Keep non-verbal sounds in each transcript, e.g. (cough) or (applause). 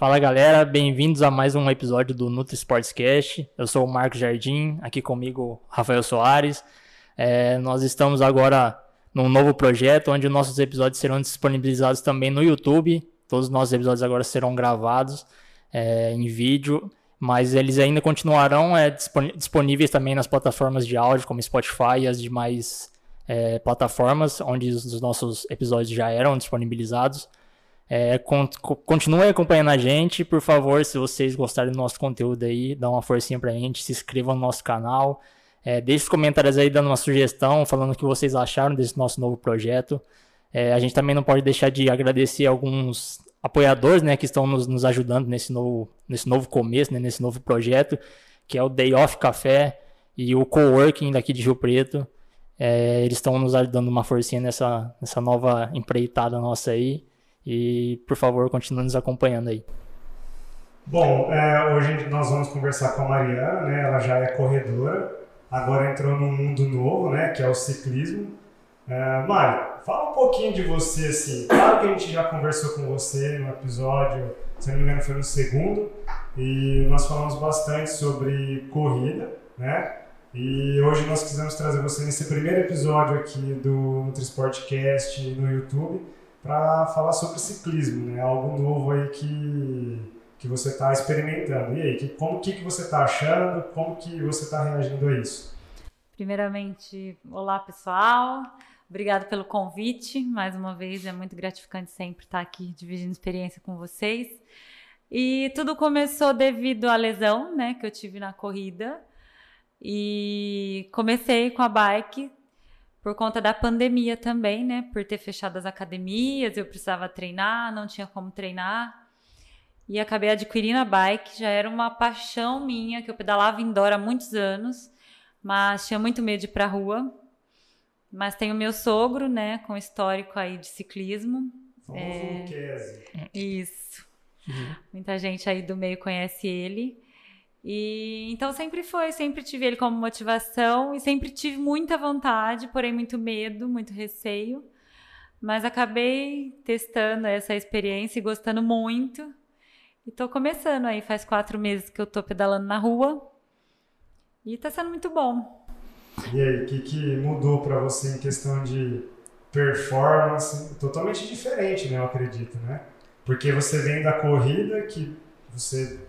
Fala galera, bem-vindos a mais um episódio do Nutri Sportscast. Eu sou o Marcos Jardim, aqui comigo Rafael Soares. É, nós estamos agora num novo projeto onde nossos episódios serão disponibilizados também no YouTube. Todos os nossos episódios agora serão gravados é, em vídeo, mas eles ainda continuarão é, disponíveis também nas plataformas de áudio como Spotify e as demais é, plataformas onde os nossos episódios já eram disponibilizados. É, continue acompanhando a gente, por favor, se vocês gostarem do nosso conteúdo aí, dá uma forcinha pra gente, se inscrevam no nosso canal, é, deixe os comentários aí dando uma sugestão, falando o que vocês acharam desse nosso novo projeto. É, a gente também não pode deixar de agradecer alguns apoiadores, né, que estão nos, nos ajudando nesse novo, nesse novo começo, né, nesse novo projeto, que é o Day Off Café e o Coworking daqui de Rio Preto. É, eles estão nos ajudando uma forcinha nessa, nessa nova empreitada nossa aí. E, por favor, continue nos acompanhando aí. Bom, é, hoje nós vamos conversar com a Mariana, né? Ela já é corredora, agora entrou num mundo novo, né? Que é o ciclismo. É, Mari, fala um pouquinho de você, assim. Claro que a gente já conversou com você no episódio, se não me engano foi no segundo, e nós falamos bastante sobre corrida, né? E hoje nós quisemos trazer você nesse primeiro episódio aqui do Nutrisportcast no YouTube para falar sobre ciclismo, né? Algo novo aí que, que você está experimentando. E aí, que, como que, que você está achando? Como que você está reagindo a isso? Primeiramente, olá pessoal. Obrigada pelo convite. Mais uma vez, é muito gratificante sempre estar aqui dividindo experiência com vocês. E tudo começou devido à lesão, né, que eu tive na corrida. E comecei com a bike por conta da pandemia também, né? Por ter fechado as academias, eu precisava treinar, não tinha como treinar. E acabei adquirindo a bike, já era uma paixão minha, que eu pedalava indoor há muitos anos, mas tinha muito medo de ir pra rua. Mas tem o meu sogro, né, com histórico aí de ciclismo. é... Isso. Uhum. Muita gente aí do meio conhece ele. E então sempre foi, sempre tive ele como motivação e sempre tive muita vontade, porém muito medo, muito receio. Mas acabei testando essa experiência e gostando muito. E tô começando aí, faz quatro meses que eu tô pedalando na rua. E tá sendo muito bom. E aí, o que, que mudou para você em questão de performance? Totalmente diferente, né? Eu acredito, né? Porque você vem da corrida que você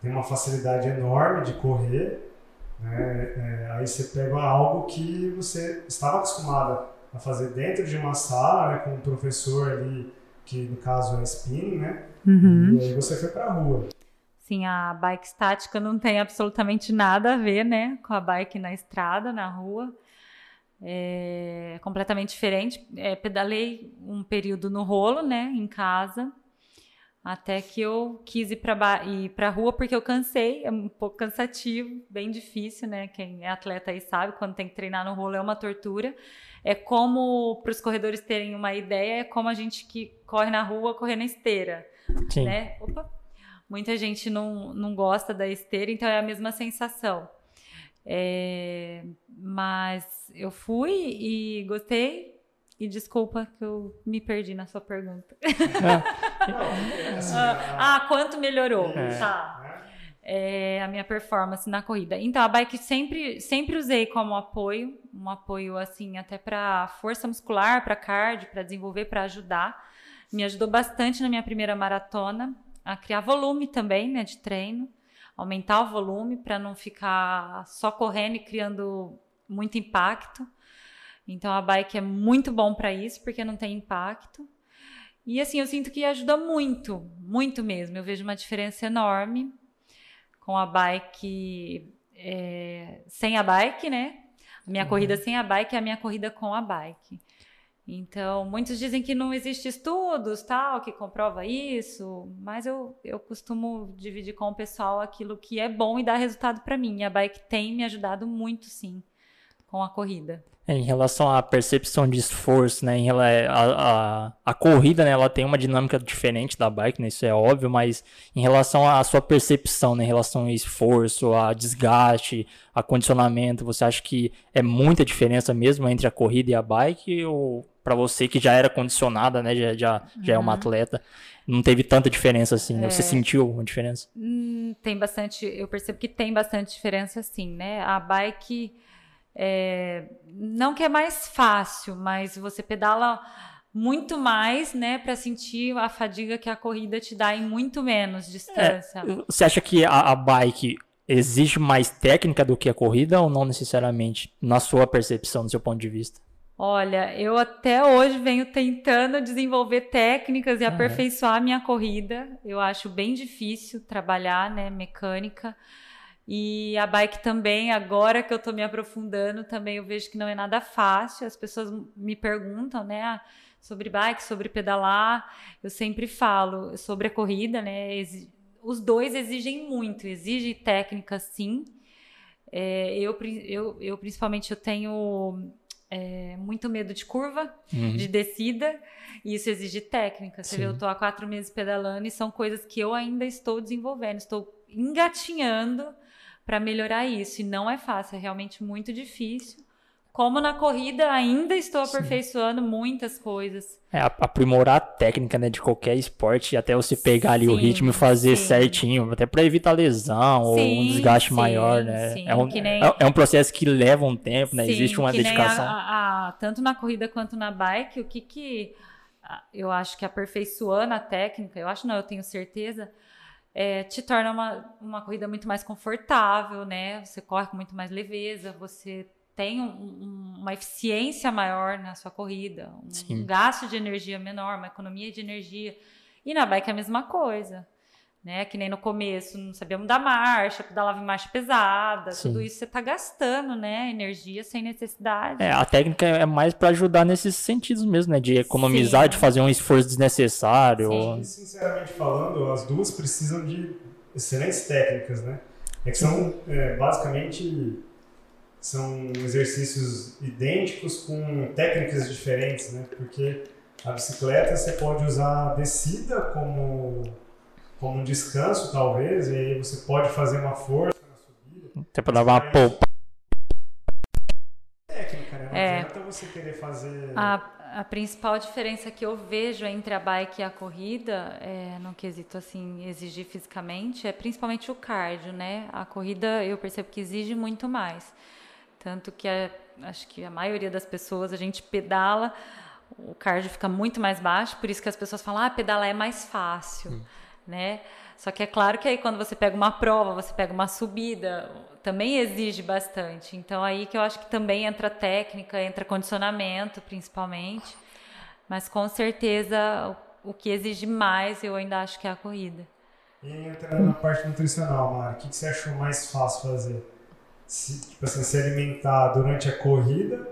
tem uma facilidade enorme de correr, né? É, aí você pega algo que você estava acostumado a fazer dentro de uma sala, né, com um professor ali, que no caso é spinning, né? Uhum. E aí você foi para a rua. Sim, a bike estática não tem absolutamente nada a ver, né, com a bike na estrada, na rua. É completamente diferente. É, pedalei um período no rolo, né, em casa. Até que eu quis ir para ir para rua porque eu cansei, é um pouco cansativo, bem difícil, né? Quem é atleta aí sabe, quando tem que treinar no rolo é uma tortura. É como para os corredores terem uma ideia, é como a gente que corre na rua correr na esteira, Sim. né? Opa. Muita gente não, não gosta da esteira, então é a mesma sensação. É, mas eu fui e gostei, e desculpa que eu me perdi na sua pergunta. (laughs) ah, ah, quanto melhorou? É. Tá. É, a minha performance na corrida. Então, a bike sempre, sempre usei como apoio, um apoio assim, até para força muscular, para cardio, para desenvolver, para ajudar. Me ajudou bastante na minha primeira maratona a criar volume também, né, de treino, aumentar o volume para não ficar só correndo e criando muito impacto. Então a bike é muito bom para isso, porque não tem impacto. E assim, eu sinto que ajuda muito, muito mesmo. Eu vejo uma diferença enorme com a bike é, sem a bike, né? A minha uhum. corrida sem a bike é a minha corrida com a bike. Então, muitos dizem que não existe estudos, tal, que comprova isso, mas eu, eu costumo dividir com o pessoal aquilo que é bom e dá resultado para mim. E a bike tem me ajudado muito, sim, com a corrida. É, em relação à percepção de esforço, né? Em, a, a, a, corrida, né? Ela tem uma dinâmica diferente da bike, né? Isso é óbvio, mas em relação à sua percepção, né? Em relação ao esforço, a desgaste, a condicionamento, você acha que é muita diferença mesmo entre a corrida e a bike? Ou para você que já era condicionada, né? Já, já, já uhum. é uma uhum. atleta. Não teve tanta diferença assim, né? Você é. sentiu uma diferença? Hum, tem bastante, eu percebo que tem bastante diferença sim, né? A bike, é, não que é mais fácil, mas você pedala muito mais, né, para sentir a fadiga que a corrida te dá em muito menos distância. É, você acha que a, a, bike exige mais técnica do que a corrida ou não necessariamente, na sua percepção, do seu ponto de vista? Olha, eu até hoje venho tentando desenvolver técnicas e uhum. aperfeiçoar a minha corrida. Eu acho bem difícil trabalhar, né, mecânica. E a bike também, agora que eu tô me aprofundando, também eu vejo que não é nada fácil. As pessoas me perguntam, né, sobre bike, sobre pedalar. Eu sempre falo sobre a corrida, né? Os dois exigem muito, exige técnica sim. É, eu, eu, eu, principalmente, eu tenho é, muito medo de curva, uhum. de descida, e isso exige técnica. Você vê, eu estou há quatro meses pedalando e são coisas que eu ainda estou desenvolvendo, estou engatinhando para melhorar isso. E não é fácil, é realmente muito difícil. Como na corrida, ainda estou aperfeiçoando Sim. muitas coisas. É, aprimorar a técnica né, de qualquer esporte, até você pegar ali sim, o ritmo e fazer sim. certinho, até para evitar lesão sim, ou um desgaste maior, né? é, um, nem... é, é, um processo que leva um tempo, né? Existe uma dedicação. A, a, tanto na corrida quanto na bike, o que que eu acho que aperfeiçoando a técnica, eu acho não, eu tenho certeza, é, te torna uma, uma corrida muito mais confortável, né? Você corre com muito mais leveza, você tem um, uma eficiência maior na sua corrida, um, um, gasto de energia menor, uma economia de energia. E na bike é a mesma coisa. Né? Que nem no começo, não sabíamos da marcha, pedalava em marcha pesada, Sim. tudo isso você está gastando, né? Energia sem necessidade. É, a técnica é mais para ajudar nesses sentidos mesmo, né? De economizar, Sim. de fazer um esforço desnecessário. Sim. Sinceramente falando, as duas precisam de excelentes técnicas, né? É que são é, basicamente são exercícios idênticos com técnicas diferentes, né? Porque a bicicleta você pode usar a descida como, como um descanso, talvez, e aí você pode fazer uma força na subida. Até para dar uma poupa. Técnica, né? Não é. adianta você querer fazer. A, a principal diferença que eu vejo entre a bike e a corrida, é, no quesito assim, exigir fisicamente, é principalmente o cardio, né? A corrida eu percebo que exige muito mais. Tanto que a, acho que a maioria das pessoas, a gente pedala, o cardio fica muito mais baixo, por isso que as pessoas falam, ah, pedalar é mais fácil, hum. Né? Só que é claro que aí quando você pega uma prova, você pega uma subida, também exige bastante. Então aí que eu acho que também entra técnica, entra condicionamento, principalmente. Mas com certeza o, que exige mais eu ainda acho que é a corrida. E entrando na parte nutricional, Mari, o que, que você achou mais fácil fazer? se, tipo assim, se alimentar durante a corrida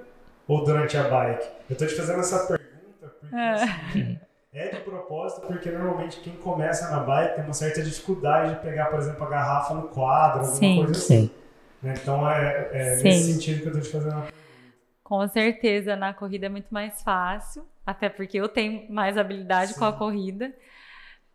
ou durante a bike? Eu tô te fazendo essa pergunta porque é. Assim, é de propósito, porque normalmente quem começa na bike tem uma certa dificuldade de pegar, por exemplo, a garrafa no quadro, alguma sim, coisa assim. Sim. Né? Então é, é nesse sentido que eu tô te fazendo. Com certeza, na corrida é muito mais fácil, até porque eu tenho mais habilidade sim. com a corrida.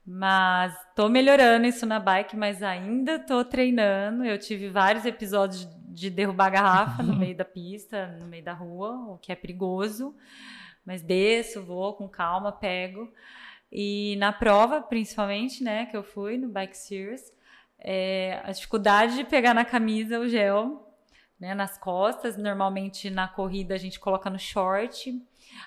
Mas tô melhorando isso na bike, mas ainda tô treinando. Eu tive vários episódios de derrubar garrafa no (laughs) meio da pista, no meio da rua, o que é perigoso. Mas desço, vou com calma, pego. E na prova, principalmente, né, que eu fui no Bike Series, é, a dificuldade de pegar na camisa o gel, né, nas costas. Normalmente na corrida a gente coloca no short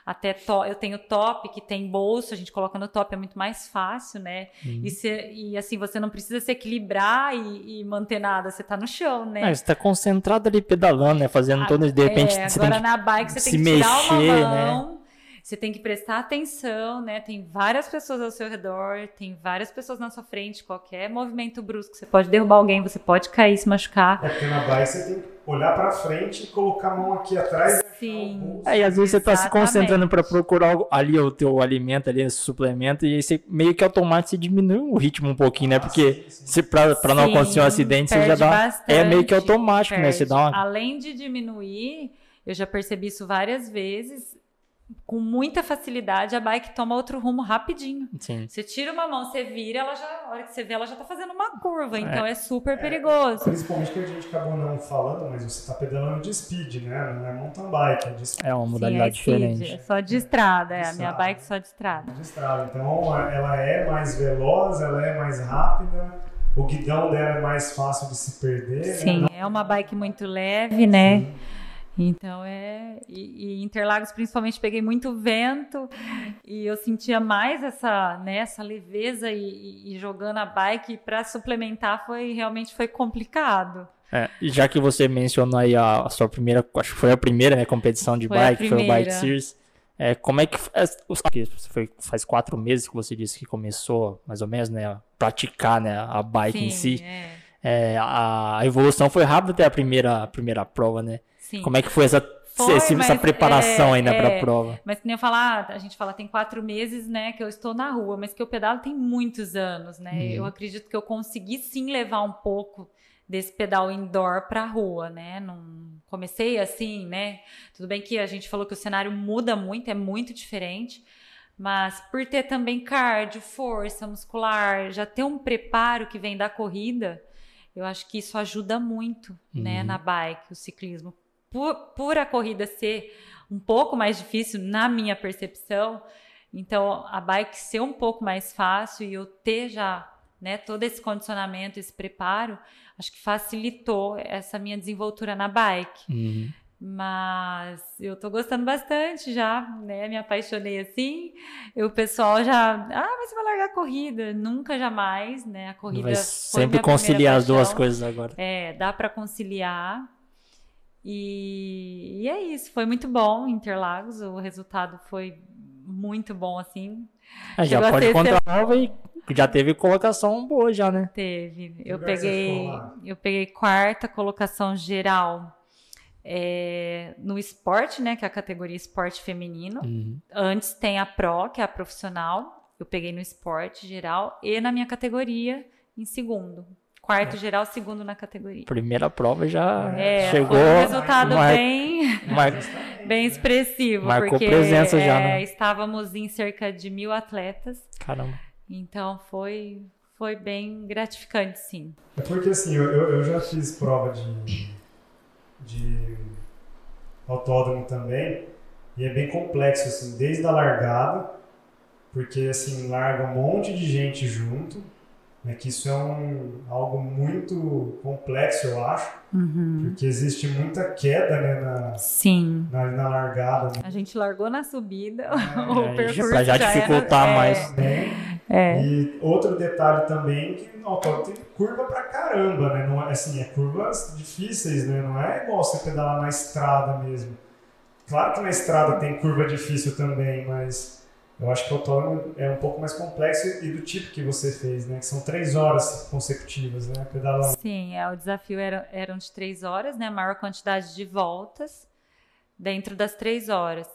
até to, eu tenho top que tem bolso, a gente coloca no top, é muito mais fácil, né? Uhum. E, se, e assim, você não precisa se equilibrar e, e manter nada, você tá no chão, né? É, você tá concentrado ali pedalando, né? Fazendo ah, todo, de repente. É, agora na bike você tem que tirar mexer, uma mão. Né? Você tem que prestar atenção, né? Tem várias pessoas ao seu redor, tem várias pessoas na sua frente. Qualquer movimento brusco, você pode derrubar alguém, você pode cair, se machucar. É porque na bike você tem que olhar para frente e colocar a mão aqui atrás. Sim. Aí às vezes você está se concentrando para procurar ali o teu alimento, ali esse suplemento, e aí você meio que automaticamente você diminui o ritmo um pouquinho, né? Porque se para não acontecer um acidente, você já dá. Bastante, é meio que automático, perde. né? Você dá uma... Além de diminuir, eu já percebi isso várias vezes com muita facilidade, a bike toma outro rumo rapidinho. Sim. Você tira uma mão, você vira, ela já, a hora que você vê, ela já tá fazendo uma curva. Então é, é super perigoso. Principalmente que a gente acabou não falando, mas você tá pedalando de speed, né? Não é mountain bike, é de speed. É uma modalidade Sim, é diferente. Speed, é só de estrada, é. A minha bike só de estrada. De estrada. Então ela é mais veloz, ela é mais rápida. O guidão dela é mais fácil de se perder. Né? Sim, né? é uma bike muito leve, né? Sim. Então é. E, e, Interlagos, principalmente, peguei muito vento e eu sentia mais essa, né, essa leveza e, e jogando a bike para suplementar foi realmente foi complicado. É, já que você mencionou aí a, a, sua primeira, acho que foi a primeira né, competição de foi bike, foi o Bike Series. É, como é que foi, faz quatro meses que você disse que começou, mais ou menos, né, a praticar né, a bike Sim, em si. É. É, a, a evolução foi rápida até a primeira, a primeira prova, né? Sim. Como é que foi essa, foi, essa, essa preparação é, ainda é, para a prova? Mas que nem eu falar, a gente fala tem quatro meses, né, que eu estou na rua, mas que eu pedalo tem muitos anos, né? Uhum. Eu acredito que eu consegui sim levar um pouco desse pedal indoor para a rua, né? Não comecei assim, né? Tudo bem que a gente falou que o cenário muda muito, é muito diferente, mas por ter também cardio, força muscular, já ter um preparo que vem da corrida, eu acho que isso ajuda muito, né, uhum. né, na bike, o ciclismo por, por a corrida ser um pouco mais difícil, na minha percepção, então a bike ser um pouco mais fácil e eu ter já né, todo esse condicionamento, esse preparo, acho que facilitou essa minha desenvoltura na bike. Uhum. Mas eu tô gostando bastante já, né? Me apaixonei assim. E o pessoal já, ah, mas você vai largar a corrida? Nunca jamais, né? A corrida vai sempre conciliar as duas coisas agora. É, dá para conciliar. E, e, é isso, foi muito bom Interlagos, o resultado foi muito bom, assim. É, já pode contar nova e já teve colocação boa já, né? Teve. Eu peguei, eu peguei quarta colocação geral é, no esporte, né? Que é a categoria esporte feminino. Uhum. Antes tem a Pro, que é a profissional. Eu peguei no esporte geral e na minha categoria em segundo quarto é. geral, segundo na categoria. Primeira prova já é, chegou. Foi um resultado mar... bem, mar... (laughs) bem expressivo. Marcou porque, presença já, né? É, estávamos em cerca de mil atletas. Caramba. Então foi, foi bem gratificante, sim. É porque assim, eu, eu já fiz prova de, de autódromo também. E é bem complexo, assim, desde a largada, porque assim, larga um monte de gente junto né, que isso é um, algo muito complexo, eu acho, uhum. porque existe muita queda né, na, Sim. na, na largada. Né? A gente largou na subida, é, (laughs) o é, percurso já, já dificultar era, mais. É, é. E outro detalhe também que no autódromo tem curva pra caramba, né? Não é, assim, é curvas difíceis, né? Não é igual você pedalar na estrada mesmo. Claro que na estrada tem curva difícil também, mas eu acho que o autônomo é um pouco mais complexo e do tipo que você fez, né? Que são três horas consecutivas, né? Pedalando. Sim, é, o desafio era, eram de três horas, né? A maior quantidade de voltas dentro das três horas.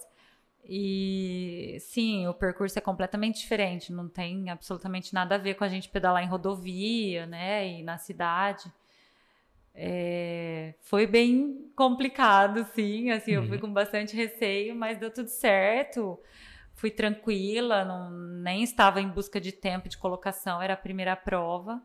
E sim, o percurso é completamente diferente, não tem absolutamente nada a ver com a gente pedalar em rodovia, né? E na cidade. É, foi bem complicado, sim. Assim, uhum. eu fui uhum. com bastante receio, mas deu tudo certo fui tranquila, não, nem estava em busca de tempo de colocação, era a primeira prova.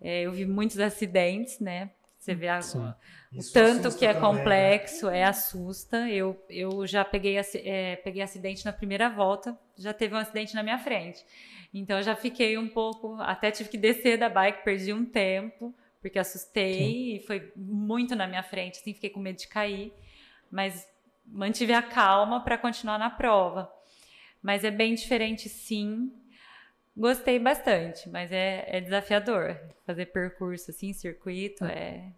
É, eu vi muitos acidentes, né? Você vê a, o tanto que é também, né? complexo, né? é assusta. Eu, eu já peguei, é, peguei acidente na primeira volta, já teve um acidente na minha frente. Então eu já fiquei um pouco, até tive que descer da bike, perdi um tempo, porque assustei Sim. e foi muito na minha frente, assim, fiquei com medo de cair, mas mantive a calma para continuar na prova. Mas é bem diferente, sim. Gostei bastante, mas é, é desafiador. Fazer percurso assim, circuito, é.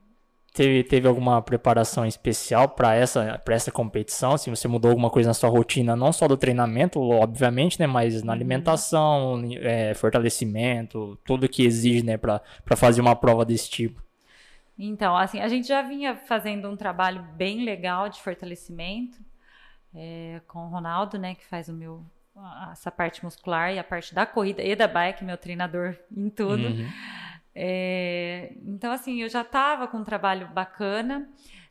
Teve, teve alguma preparação especial para essa, essa competição? Se você mudou alguma coisa na sua rotina, não só do treinamento, obviamente, né? Mas na uhum. alimentação, é, fortalecimento, tudo que exige, né, para fazer uma prova desse tipo. Então, assim, a gente já vinha fazendo um trabalho bem legal de fortalecimento é, com o Ronaldo, né, que faz o meu essa parte muscular e a parte da corrida e da bike, meu treinador em tudo. Uhum. É, então, assim, eu já estava com um trabalho bacana.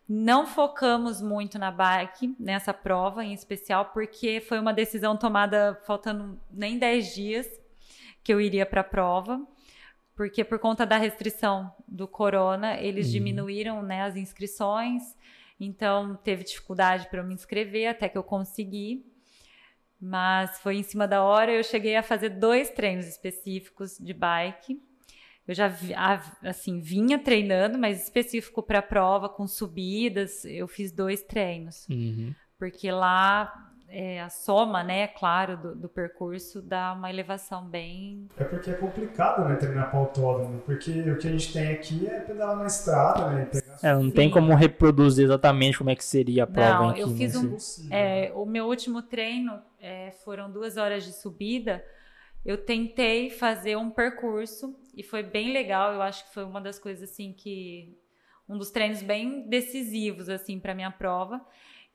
Não focamos muito na bike, nessa prova em especial, porque foi uma decisão tomada faltando nem 10 dias que eu iria para a prova, porque por conta da restrição do corona, eles uhum. diminuíram né, as inscrições, então teve dificuldade para eu me inscrever até que eu consegui. Mas foi em cima da hora, eu cheguei a fazer dois treinos específicos de bike eu já assim vinha treinando, mas específico para a prova com subidas, eu fiz dois treinos, uhum. porque lá é, a soma, né, claro, do, do, percurso dá uma elevação bem. É porque é complicado, né, treinar para autódromo, porque o que a gente tem aqui é pedalar na estrada, né, é, não tem como reproduzir exatamente como é que seria a prova. Não, aqui, eu fiz né? um, é, o meu último treino é, foram duas horas de subida eu tentei fazer um percurso e foi bem legal. Eu acho que foi uma das coisas assim que um dos treinos bem decisivos assim para minha prova.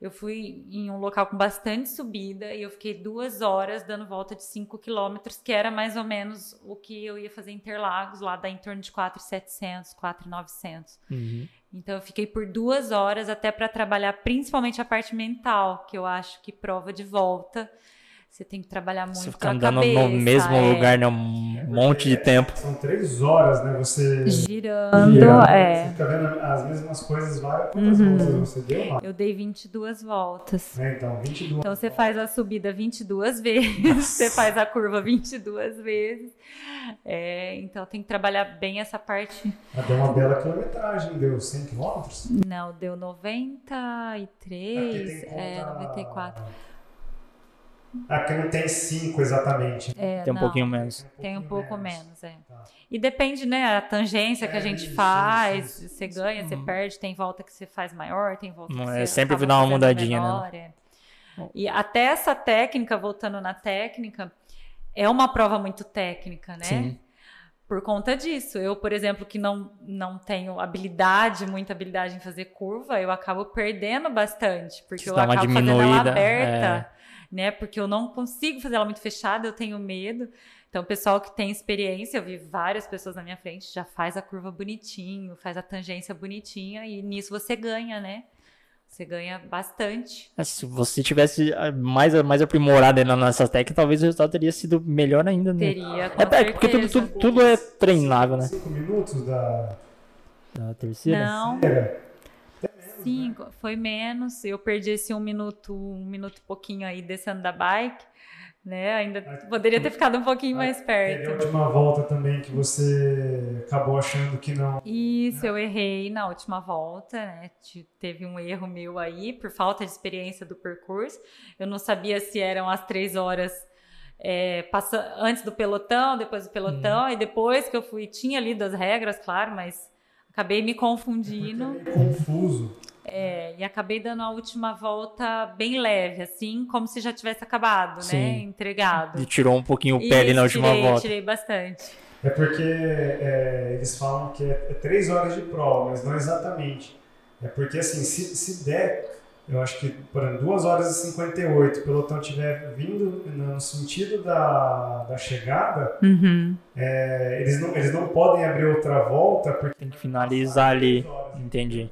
Eu fui em um local com bastante subida e eu fiquei duas horas dando volta de 5 quilômetros, que era mais ou menos o que eu ia fazer em Interlagos, lá dá em torno de 4,700, 4,900. Uhum. Então eu fiquei por duas horas até para trabalhar principalmente a parte mental, que eu acho que prova de volta você tem que trabalhar muito Você fica andando cabeça, no mesmo é. lugar, né? Um monte de tempo. São três horas, né? Você girando, girando é. Você fica vendo as mesmas coisas várias. Quantas uhum. voltas você deu lá? Eu dei 22 voltas. É, então, 22 Então você faz a subida 22 (laughs) vezes, você faz a curva 22 vezes. É, então tem que trabalhar bem essa parte. Ah, deu uma bela quilometragem, deu 100 quilômetros? Não, deu 93, é, 94. Aqui não tem cinco exatamente. É, tem um não, pouquinho menos. Tem um pouco menos, menos é. Tá. E depende, né? A tangência é, que a é, gente isso, faz, isso, isso, você ganha, você uhum. perde, tem volta que você faz maior, tem volta que é, você sempre dar uma mudadinha, né? menor, né? É. E até essa técnica, voltando na técnica, é uma prova muito técnica, né? Sim. Por conta disso. Eu, por exemplo, que não, não tenho habilidade, muita habilidade em fazer curva, eu acabo perdendo bastante. Porque eu acabo fazendo ela aberta. É né? Porque eu não consigo fazer ela muito fechada, eu tenho medo. Então, o pessoal que tem experiência, eu vi várias pessoas na minha frente, já faz a curva bonitinho, faz a tangência bonitinha, e nisso você ganha, né? Você ganha bastante. É, se você tivesse ah, mais, mais aprimorado na nossa técnica, talvez o resultado teria sido melhor ainda, né? Teria, com é, é porque tudo, tudo, tudo, é treinável, né? Cinco minutos da, da terceira? Não. Terceira. Cinco, foi menos. Eu perdi esse um minuto, um minuto e pouquinho aí descendo da bike, né? Ainda poderia ter ficado um pouquinho mais perto. A última volta também que você acabou achando que não. Isso, né? eu errei na última volta, né? Teve um erro meu aí por falta de experiência do percurso. Eu não sabia se eram as três horas é, passa, antes do pelotão, depois do pelotão, hum. e depois que eu fui, tinha lido as regras, claro, mas acabei me confundindo. É confuso. É, e acabei dando a última volta bem leve, assim, como se já tivesse acabado, né? Sim. né? Entregado. E tirou um pouquinho o pé ali na última tirei, volta. Tirei bastante. É porque é, eles falam que é, é três horas de prova, mas não exatamente. É porque, assim, se, se der, eu acho que por exemplo, 2 horas e 58, o pelotão estiver vindo no sentido da, da chegada, uhum. é, eles, não, eles não podem abrir outra volta. Porque Tem que finalizar ali. Entendi.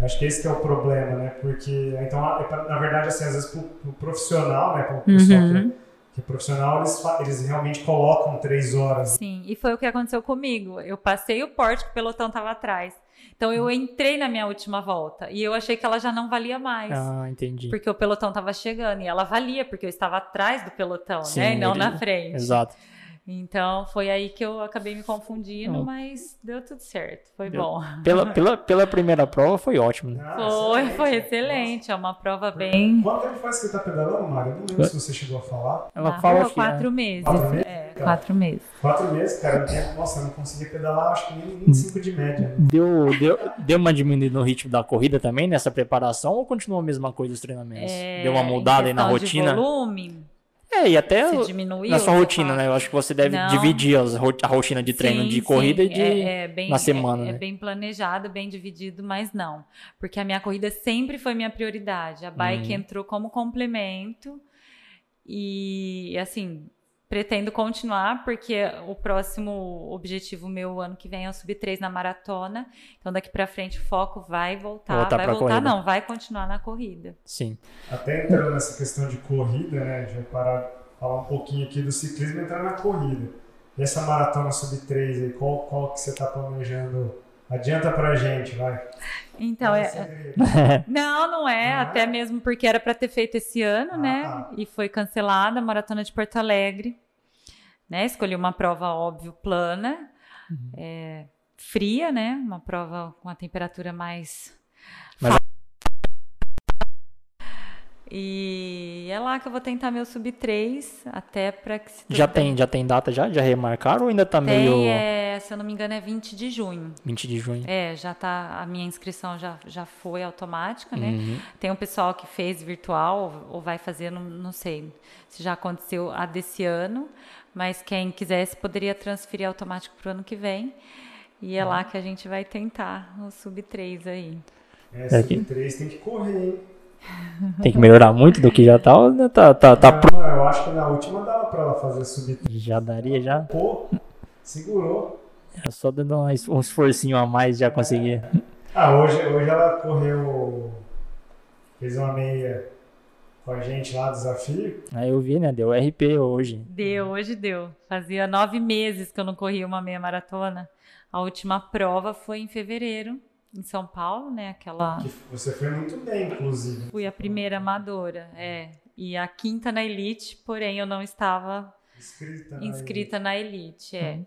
Acho que esse que é o problema, né? Porque, então, na verdade, assim, às vezes pro, pro profissional, né? Pro pessoal uhum. que, que é profissional, eles, eles realmente colocam três horas. Sim, e foi o que aconteceu comigo. Eu passei o porte que o pelotão estava atrás. Então eu entrei na minha última volta e eu achei que ela já não valia mais. Ah, entendi. Porque o pelotão estava chegando e ela valia porque eu estava atrás do pelotão, Sim, né? E não ele... na frente. Exato. Então foi aí que eu acabei me confundindo, mas deu tudo certo. Foi deu. bom. Pela, (laughs) pela, pela primeira prova foi ótimo. Né? Ah, foi, excelente. foi excelente. É uma prova bem. Quanto tempo faz que você tá pedalando, Mário? Eu não lembro se você chegou a falar. Ela Na fala quatro, meses. quatro meses. É, quatro meses. Quatro meses, cara. Nossa, eu não consegui pedalar, acho que nem 5 de média. Né? Deu, deu, deu uma diminuída no ritmo da corrida também nessa preparação ou continuou a mesma coisa os treinamentos? É, deu uma mudada aí na rotina? De volume é, e até na sua rotina, né? Eu acho que você deve não. dividir a rotina de treino sim, de corrida sim. e de é, é bem, na semana. É, é né? bem planejado, bem dividido, mas não. Porque a minha corrida sempre foi minha prioridade. A bike hum. entrou como complemento. E assim, pretendo continuar, porque o próximo objetivo meu ano que vem é o sub 3 na maratona. Então daqui para frente o foco vai voltar, voltar vai voltar corrida. não, vai continuar na corrida. Sim. Até entrando nessa questão de corrida, né, já para falar um pouquinho aqui do ciclismo entrar na corrida. E essa maratona sub 3 aí, qual qual que você está planejando? Adianta pra gente, vai. Então, é. (laughs) Não, não é, não até é? mesmo porque era para ter feito esse ano, ah, né? Tá. E foi cancelada a maratona de Porto Alegre. Né? Escolhi uma prova, óbvio, plana, uhum. é, fria, né? Uma prova com a temperatura mais. Mas e é lá que eu vou tentar meu sub 3, até para que Já tem, já tem data já? Já remarcaram ou ainda tá tem, meio é, se eu não me engano é 20 de junho. 20 de junho. É, já tá a minha inscrição já, já foi automática, né? Uhum. Tem um pessoal que fez virtual ou vai fazer, não, não sei se já aconteceu a desse ano, mas quem quisesse poderia transferir automático para o ano que vem. E é uhum. lá que a gente vai tentar o sub 3 aí. É, sub 3 tem que correr, hein? Tem que melhorar muito do que já tá. Tá, tá, tá não, eu acho que na última dava pra ela fazer subir. Já daria, já? Pô, segurou. É só dando um esforcinho a mais já conseguir. Ah, hoje, hoje ela correu. Fez uma meia com a gente lá, desafio. Ah, eu vi, né? Deu RP hoje. Deu, hoje deu. Fazia nove meses que eu não corria uma meia maratona. A última prova foi em fevereiro em São Paulo, né? Aquela. Que você foi muito bem, inclusive. Fui a primeira amadora, é. E a quinta na elite, porém eu não estava inscrita na inscrita elite, na elite é. Uhum.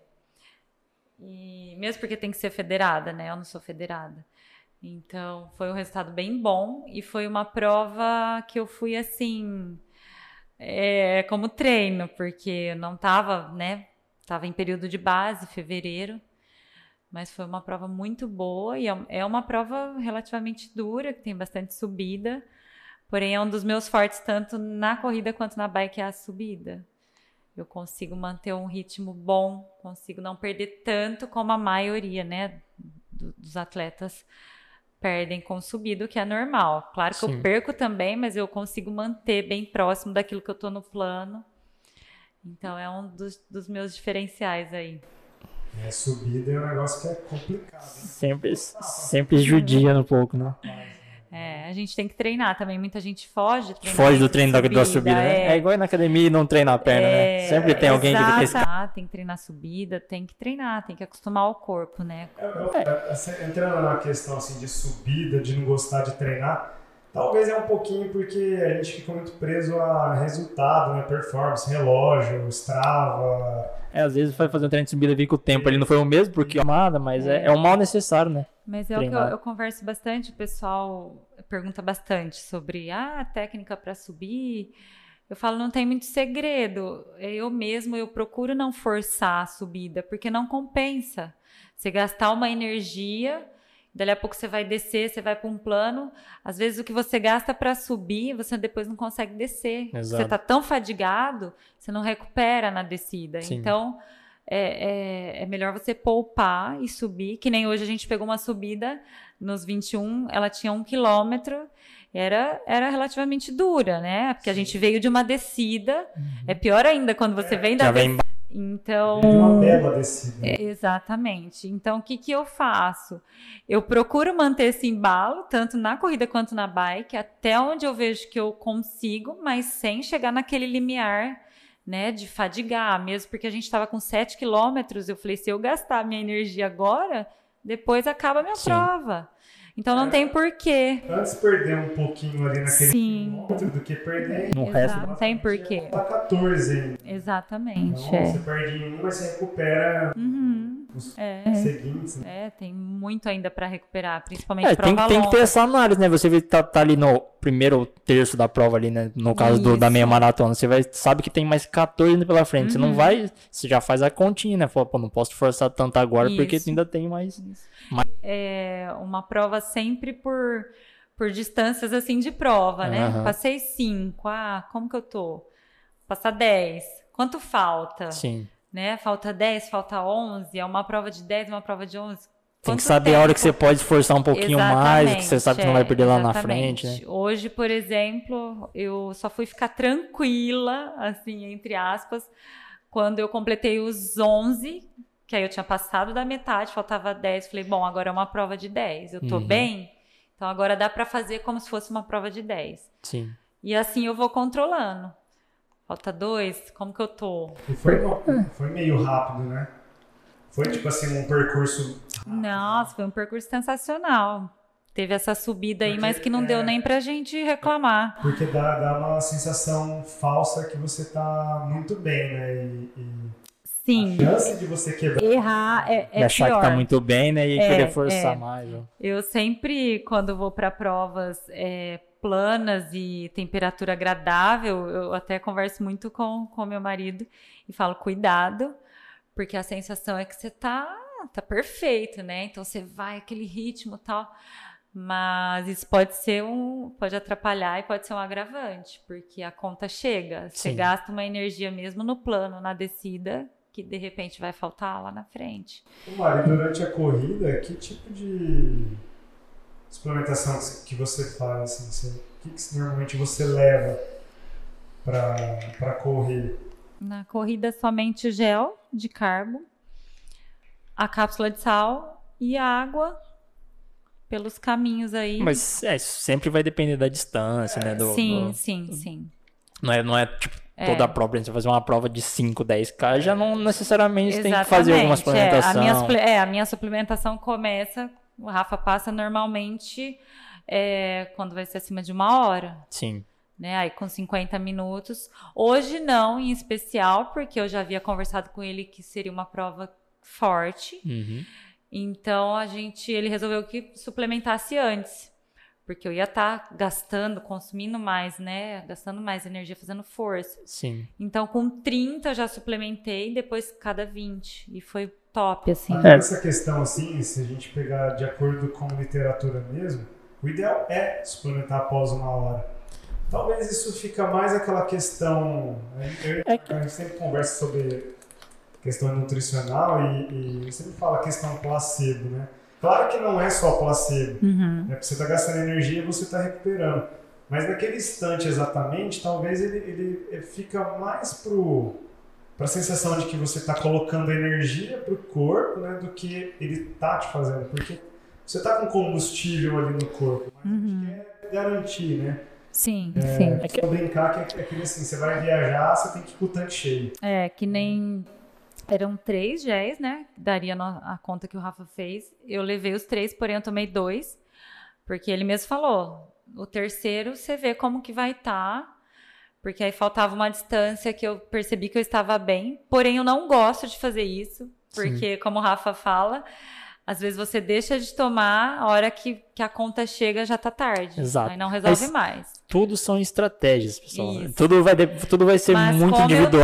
E mesmo porque tem que ser federada, né? Eu não sou federada. Então foi um resultado bem bom e foi uma prova que eu fui assim, é, como treino, porque eu não estava, né? Tava em período de base, fevereiro. Mas foi uma prova muito boa e é, é uma prova relativamente dura, que tem bastante subida. Porém, é um dos meus fortes, tanto na corrida quanto na bike, é a subida. Eu consigo manter um ritmo bom, consigo não perder tanto como a maioria, né, dos atletas perdem com subida, o que é normal. Claro que Sim. eu perco também, mas eu consigo manter bem próximo daquilo que eu estou no plano. Então é um dos, dos meus diferenciais aí. É, subida é um negócio que é complicado. Hein? Sempre, sempre judia um pouco, né? É, a gente tem que treinar também. Muita gente foge. Foge do treino subida, da, subida, né? É, é igual na academia e não treina a perna, né? é, né? Sempre tem alguém exato. que tem que... tem que treinar subida, tem que treinar, tem que acostumar o corpo, né? É, é, entrando na questão assim, de subida, de não gostar de treinar, talvez é um pouquinho porque a gente fica muito preso a resultado, né? Performance, relógio, Strava é, às vezes vai fazer um treino de subida e com o tempo ali não foi o mesmo, porque é amada, mas é, é um mal necessário, né? Mas é o que eu, eu, converso bastante, o pessoal pergunta bastante sobre ah, a técnica para subir. Eu falo, não tem muito segredo. Eu mesmo, eu procuro não forçar a subida, porque não compensa. Você gastar uma energia Dali a pouco você vai descer, você vai para um plano. Às vezes o que você gasta para subir, você depois não consegue descer. Exato. Você está tão fadigado, você não recupera na descida. Sim. Então é, é, é, melhor você poupar e subir. Que nem hoje a gente pegou uma subida nos 21, ela tinha um quilômetro. Era, era relativamente dura, né? Porque a gente veio de uma descida. Uhum. É pior ainda quando você vem da. Vem então. Uma bela descida. É, exatamente. Então, o que, que eu faço? Eu procuro manter esse embalo, tanto na corrida quanto na bike, até onde eu vejo que eu consigo, mas sem chegar naquele limiar. Né, de fadigar, mesmo porque a gente estava com 7 quilômetros, eu falei, se eu gastar minha energia agora, depois acaba a minha Sim. prova. Então não é, tem porquê. Antes perder um pouquinho ali naquele Sim. do que perder no resto. Não tem porquê. Tá 14 Exatamente. Então, é. Você perde em um, mas você recupera. Uhum os é. seguintes. Né? É, tem muito ainda para recuperar, principalmente é, tem, tem, que ter essa análise, né? Você tá, tá, ali no primeiro terço da prova ali, né? No caso do, da meia maratona, você vai, sabe que tem mais 14 ainda pela frente. Uhum. Você não uhum. vai, você já faz a continha, né? Fala, pô, não posso forçar tanto agora Isso. porque ainda tem mais, mais. É uma prova sempre por por distâncias assim de prova, né? Uhum. Passei 5, ah, como que eu tô? Passar 10, quanto falta? Sim né? Falta 10, falta 11, é uma prova de 10, uma prova de 11. Tem que saber tempo? a hora que você pode esforçar um pouquinho exatamente, mais, que você sabe que não vai perder lá na frente, né? Hoje, por exemplo, eu só fui ficar tranquila, assim, entre aspas, Quando eu completei os 11, que aí eu tinha passado da metade, faltava 10, falei, bom, agora é uma prova de 10. Eu tô uhum. bem? Então agora dá para fazer como se fosse uma prova de 10. Sim. E assim eu vou controlando. Falta dois, como que eu tô? E foi, foi meio rápido, né? Foi tipo assim um percurso. Rápido. Nossa, foi um percurso sensacional. Teve essa subida aí, porque, mas que não é, deu nem pra gente reclamar. Porque dá, dá uma sensação falsa que você tá muito bem, né? E, e Sim. A chance de você quebrar. Errar é, é e achar pior. que tá muito bem, né? E é, querer forçar é. mais. Ó. Eu sempre, quando vou para provas é, planas e temperatura agradável, eu até converso muito com com meu marido e falo cuidado, porque a sensação é que você tá tá perfeito, né? Então você vai aquele ritmo tal, mas isso pode ser um pode atrapalhar e pode ser um agravante, porque a conta chega, você Sim. gasta uma energia mesmo no plano, na descida, que de repente vai faltar lá na frente. Mari, durante a corrida, que tipo de suplementação que você faz? Assim, o que, que normalmente você leva para correr? Na corrida, somente gel de carbo, a cápsula de sal e água pelos caminhos aí. Mas é, sempre vai depender da distância, né? Do, sim, do... sim, sim. Não é, não é tipo toda é. a prova, você fazer uma prova de 5, 10k, já não necessariamente Exatamente. tem que fazer alguma suplementação. É, a minha, é, a minha suplementação começa, o Rafa passa normalmente é, quando vai ser acima de uma hora. Sim. Né, aí com 50 minutos. Hoje não, em especial, porque eu já havia conversado com ele que seria uma prova forte. Uhum. Então a gente, ele resolveu que suplementasse antes porque eu ia estar tá gastando, consumindo mais, né? Gastando mais energia, fazendo força. Sim. Então, com 30 eu já suplementei, depois cada 20. E foi top, assim. Ah, essa questão, assim, se a gente pegar de acordo com literatura mesmo, o ideal é suplementar após uma hora. Talvez isso fica mais aquela questão. Né? Eu, é. A gente sempre conversa sobre questão nutricional e, e sempre fala questão placebo, né? Claro que não é só placebo. Uhum. Né? Você está gastando energia e você está recuperando. Mas naquele instante exatamente, talvez ele, ele, ele fica mais para a sensação de que você está colocando energia para o corpo né, do que ele está te fazendo. Porque você está com combustível ali no corpo, mas uhum. quer garantir, né? Sim, é, sim. É que... brincar que é, é aquele assim, você vai viajar, você tem que ir com o tanque cheio. É, que nem eram três géis, né? Daria a conta que o Rafa fez. Eu levei os três, porém eu tomei dois. Porque ele mesmo falou, o terceiro você vê como que vai estar. Tá, porque aí faltava uma distância que eu percebi que eu estava bem. Porém, eu não gosto de fazer isso. Porque, Sim. como o Rafa fala, às vezes você deixa de tomar, a hora que, que a conta chega já tá tarde. Exato. Aí não resolve Mas mais. Tudo são estratégias, pessoal. Tudo vai, tudo vai ser Mas muito individual.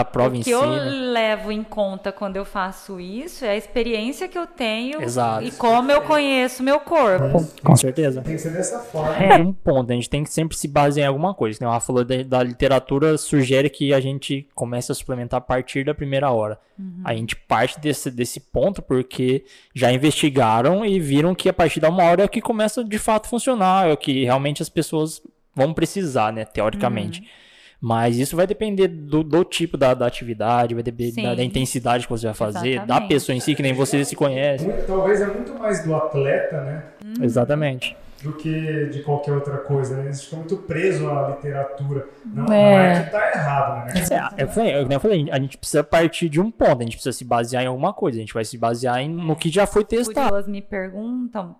Da prova em si. O que eu né? levo em conta quando eu faço isso é a experiência que eu tenho Exato. e como eu conheço meu corpo. Com certeza. Tem que ser dessa forma. É um ponto, a gente tem que sempre se basear em alguma coisa. Né? Ela falou da, da, literatura, sugere que a gente comece a suplementar a partir da primeira hora. Uhum. A gente parte desse, desse ponto porque já investigaram e viram que a partir da uma hora é que começa de fato a funcionar, é o que realmente as pessoas vão precisar, né, teoricamente. Uhum. Mas isso vai depender do, do tipo da, da, atividade, vai depender da, da, intensidade que você vai fazer, Exatamente. da pessoa em si, que nem você se conhece. Talvez é muito mais do atleta, né? Hum. Exatamente. Do que de qualquer outra coisa. Né? Eles ficam muito presos à literatura. Não é, não é que tá errado, né? É, eu, falei, eu falei, a gente precisa partir de um ponto, a gente precisa se basear em alguma coisa, a gente vai se basear em, no que já foi testado. Pessoas me perguntam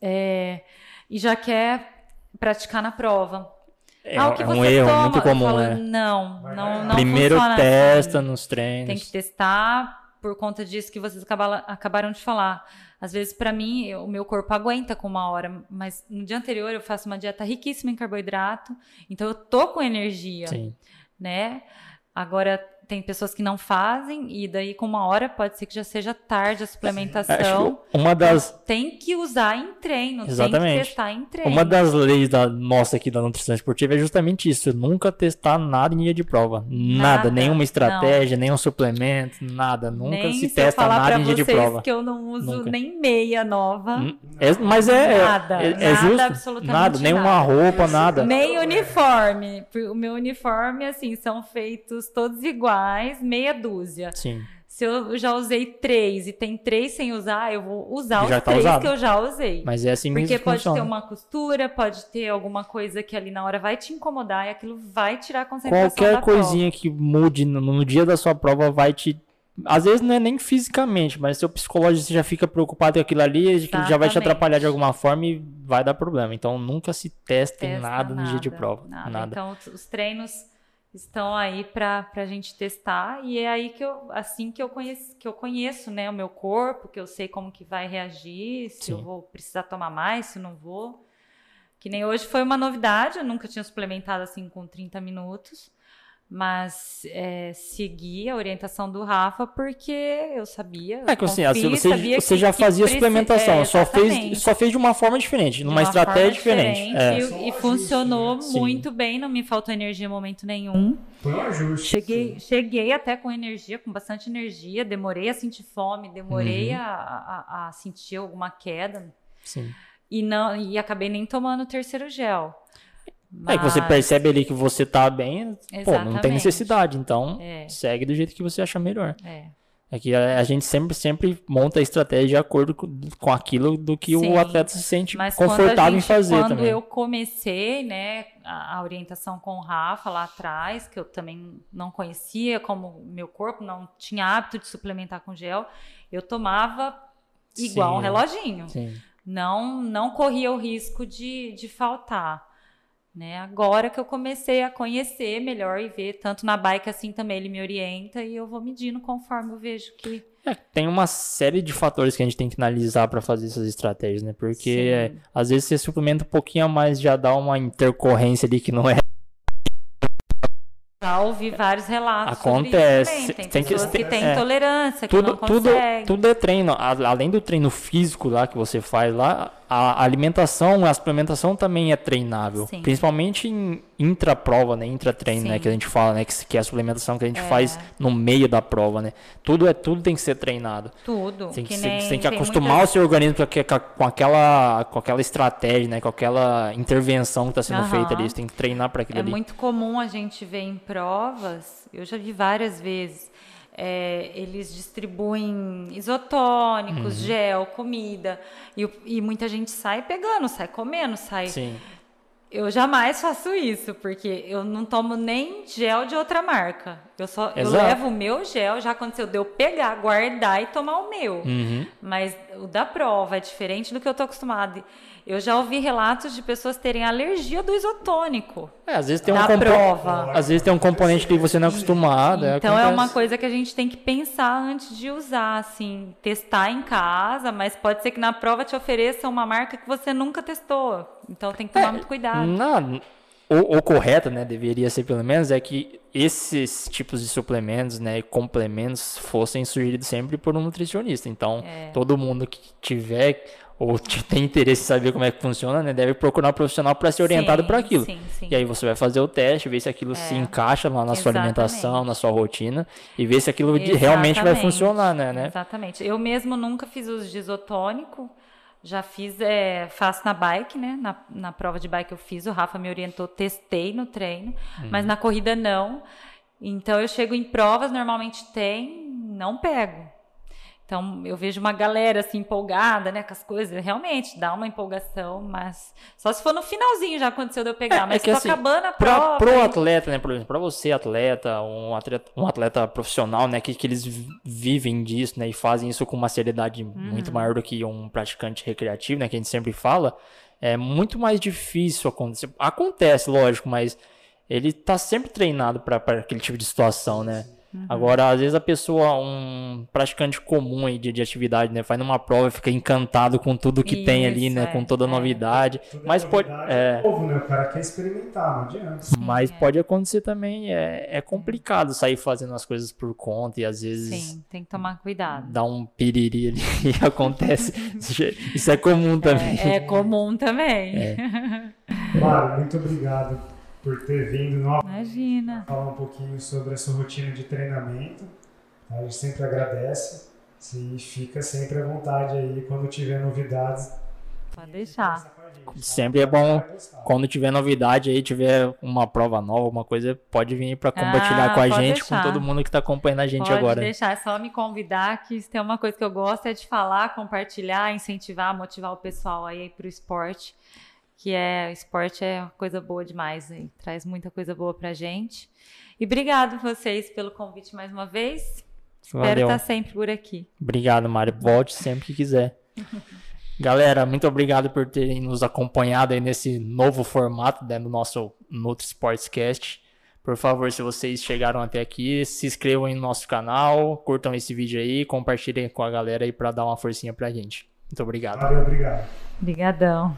é, e já quer praticar na prova. É, ah, é um erro toma, muito comum, falo, né? Não, não, não Primeiro testa assim. nos treinos. Tem que testar por conta disso que vocês acabaram de falar. Às vezes, para mim, o meu corpo aguenta com uma hora, mas no dia anterior eu faço uma dieta riquíssima em carboidrato, então eu tô com energia, Sim. né? Agora, tem pessoas que não fazem, e daí com uma hora pode ser que já seja tarde a suplementação. uma das. Tem que usar em treino, Exatamente. tem que testar em treino. Uma das leis da nossa aqui da nutrição esportiva é justamente isso: nunca testar nada em dia de prova. Nada, nada nenhuma estratégia, não. nenhum suplemento, nada. Nunca nem se, se testa nada em dia de prova. que eu não uso nunca. nem meia nova. Hum, é, mas é. Nada, é, é nada, justo. Absolutamente nada, nenhuma roupa, nada. Nem uniforme. O meu uniforme, assim, são feitos todos iguais, meia dúzia. Sim. Se eu já usei três e tem três sem usar, eu vou usar os tá três usado. que eu já usei. Mas é assim mesmo Porque pode funciona. ter uma costura, pode ter alguma coisa que ali na hora vai te incomodar e aquilo vai tirar a concentração Qualquer coisinha prova. que mude no, no dia da sua prova vai te às vezes não é nem fisicamente, mas seu psicológico já fica preocupado com aquilo ali, aquilo já vai te atrapalhar de alguma forma e vai dar problema. Então nunca se teste Testa nada, nada no dia de prova. Nada. nada. Então os treinos estão aí para a gente testar. E é aí que eu assim que eu conheço que eu conheço né o meu corpo que eu sei como que vai reagir se Sim. eu vou precisar tomar mais se não vou. Que nem hoje foi uma novidade eu nunca tinha suplementado assim com 30 minutos mas é, segui a orientação do Rafa porque eu sabia. É que assim, confio, você, sabia você que, já fazia que suplementação, é, só, fez, só fez de uma forma diferente, numa estratégia diferente. diferente é. E, e funcionou Sim. muito bem, não me faltou energia em momento nenhum. Foi um ajuste. Cheguei, cheguei até com energia, com bastante energia, demorei a sentir fome, demorei uhum. a, a, a, sentir alguma queda. Sim. E, não, e acabei nem tomando o terceiro gel. Mas... É que você percebe ali que você tá bem, Exatamente. pô, não tem necessidade, então é. segue do jeito que você achar melhor. É. É que a, gente sempre, sempre monta a estratégia de acordo com, com aquilo do que Sim, o atleta se sente confortável gente, em fazer quando também. Quando eu comecei, né, a, a, orientação com o Rafa lá atrás, que eu também não conhecia como meu corpo não tinha hábito de suplementar com gel, eu tomava igual Sim, um reloginho. Sim. Não, não corria o risco de, de faltar. Né? Agora que eu comecei a conhecer melhor e ver, tanto na bike assim também ele me orienta e eu vou medindo conforme eu vejo que. É, tem uma série de fatores que a gente tem que analisar para fazer essas estratégias, né? Porque é, às vezes você suplementa um pouquinho a mais já dá uma intercorrência ali que não é já ouvi vários relatos. Acontece. Tem, tem pessoas que, que têm é, intolerância, tudo, que não tudo, tudo é treino. Além do treino físico lá que você faz lá, a alimentação, a suplementação também é treinável. Sim. Principalmente em intra-prova, né? Intra-treino, né? Que a gente fala, né? Que, que é a suplementação que a gente é. faz no meio da prova, né? Tudo, é, tudo tem que ser treinado. Tudo. Tem que, que ser, tem que acostumar muitas... o seu organismo com, com, aquela, com aquela estratégia, né? Com aquela intervenção que está sendo uhum. feita ali. Você tem que treinar para aquilo é ali. É muito comum a gente ver em provas, eu já vi várias vezes, é, eles distribuem isotônicos, uhum. gel, comida, e, e, muita gente sai pegando, sai comendo, sai. Sim. Eu jamais faço isso, porque eu não tomo nem gel de outra marca. Eu só eu levo o meu gel, já aconteceu de eu pegar, guardar e tomar o meu. Uhum. Mas o da prova é diferente do que eu tô acostumado. Eu já ouvi relatos de pessoas terem alergia do isotônico. É, às vezes tem um compo... prova. Às vezes tem um componente que você não é acostumado. É, então é, é uma coisa que a gente tem que pensar antes de usar, assim, testar em casa, mas pode ser que na prova te ofereça uma marca que você nunca testou. Então tem que tomar é, muito cuidado. Não, o, o, correto, né, deveria ser pelo menos, é que esses tipos de suplementos, né, complementos fossem sugeridos sempre por um nutricionista. Então, é. todo mundo que tiver ou (laughs) tem interesse em saber como é que funciona, né, deve procurar um profissional para ser orientado para aquilo. Sim, sim. E aí você vai fazer o teste, ver se aquilo é. se encaixa lá na Exatamente. sua alimentação, na sua rotina, e ver se aquilo Exatamente. realmente vai funcionar, né, né? Exatamente. Eu mesmo nunca fiz uso de isotônico, já fiz, é, faço na bike, né? Na, na prova de bike eu fiz, o Rafa me orientou, testei no treino, uhum. mas na corrida não. Então eu chego em provas, normalmente tem, não pego. Então, eu vejo uma galera assim empolgada, né, com as coisas, realmente dá uma empolgação, mas só se for no finalzinho já aconteceu de eu pegar, é, mas é que, assim, acabando a prova. Para o atleta, né, por exemplo, para você atleta, um atleta, um atleta profissional, né, que, que eles vivem disso, né, e fazem isso com uma seriedade uhum. muito maior do que um praticante recreativo, né, que a gente sempre fala, é muito mais difícil acontecer. Acontece, lógico, mas ele está sempre treinado para aquele tipo de situação, né? Uhum. Agora, às vezes a pessoa, um praticante comum aí de, de atividade, né, faz numa prova e fica encantado com tudo que Isso, tem ali, né, é, com toda a é. novidade. É mas pode, é, novo, né? O cara quer experimentar, não adianta. Mas é. pode acontecer também, é, é complicado sair fazendo as coisas por conta e às vezes Sim, tem que tomar cuidado. Dá um piriri ali (laughs) e acontece. (laughs) Isso é comum também. É, comum também. É. (laughs) Mário, muito obrigado por ter vindo novamente. Imagina. Falar um pouquinho sobre a sua rotina de treinamento. A gente sempre agradece. E fica sempre à vontade aí quando tiver novidades. Pode deixar. Sempre é bom quando tiver novidade aí, tiver uma prova nova, uma coisa, pode vir para compartilhar ah, com a gente, deixar. com todo mundo que está acompanhando a gente pode agora. Pode deixar, é só me convidar que se tem uma coisa que eu gosto é de falar, compartilhar, incentivar, motivar o pessoal aí para o esporte que é esporte é uma coisa boa demais e traz muita coisa boa pra gente. E obrigado vocês pelo convite mais uma vez. Valeu. Espero estar sempre por aqui. Obrigado, Mário. Volte sempre que quiser. (laughs) Galera, muito obrigado por terem nos acompanhado aí nesse novo formato né, do nosso Nutri Sportscast. Por favor, se vocês chegaram até aqui, se inscrevam no nosso canal, curtam esse vídeo aí, compartilhem com a galera aí para dar uma forcinha pra gente. Muito obrigado. Valeu, obrigado. Obrigadão.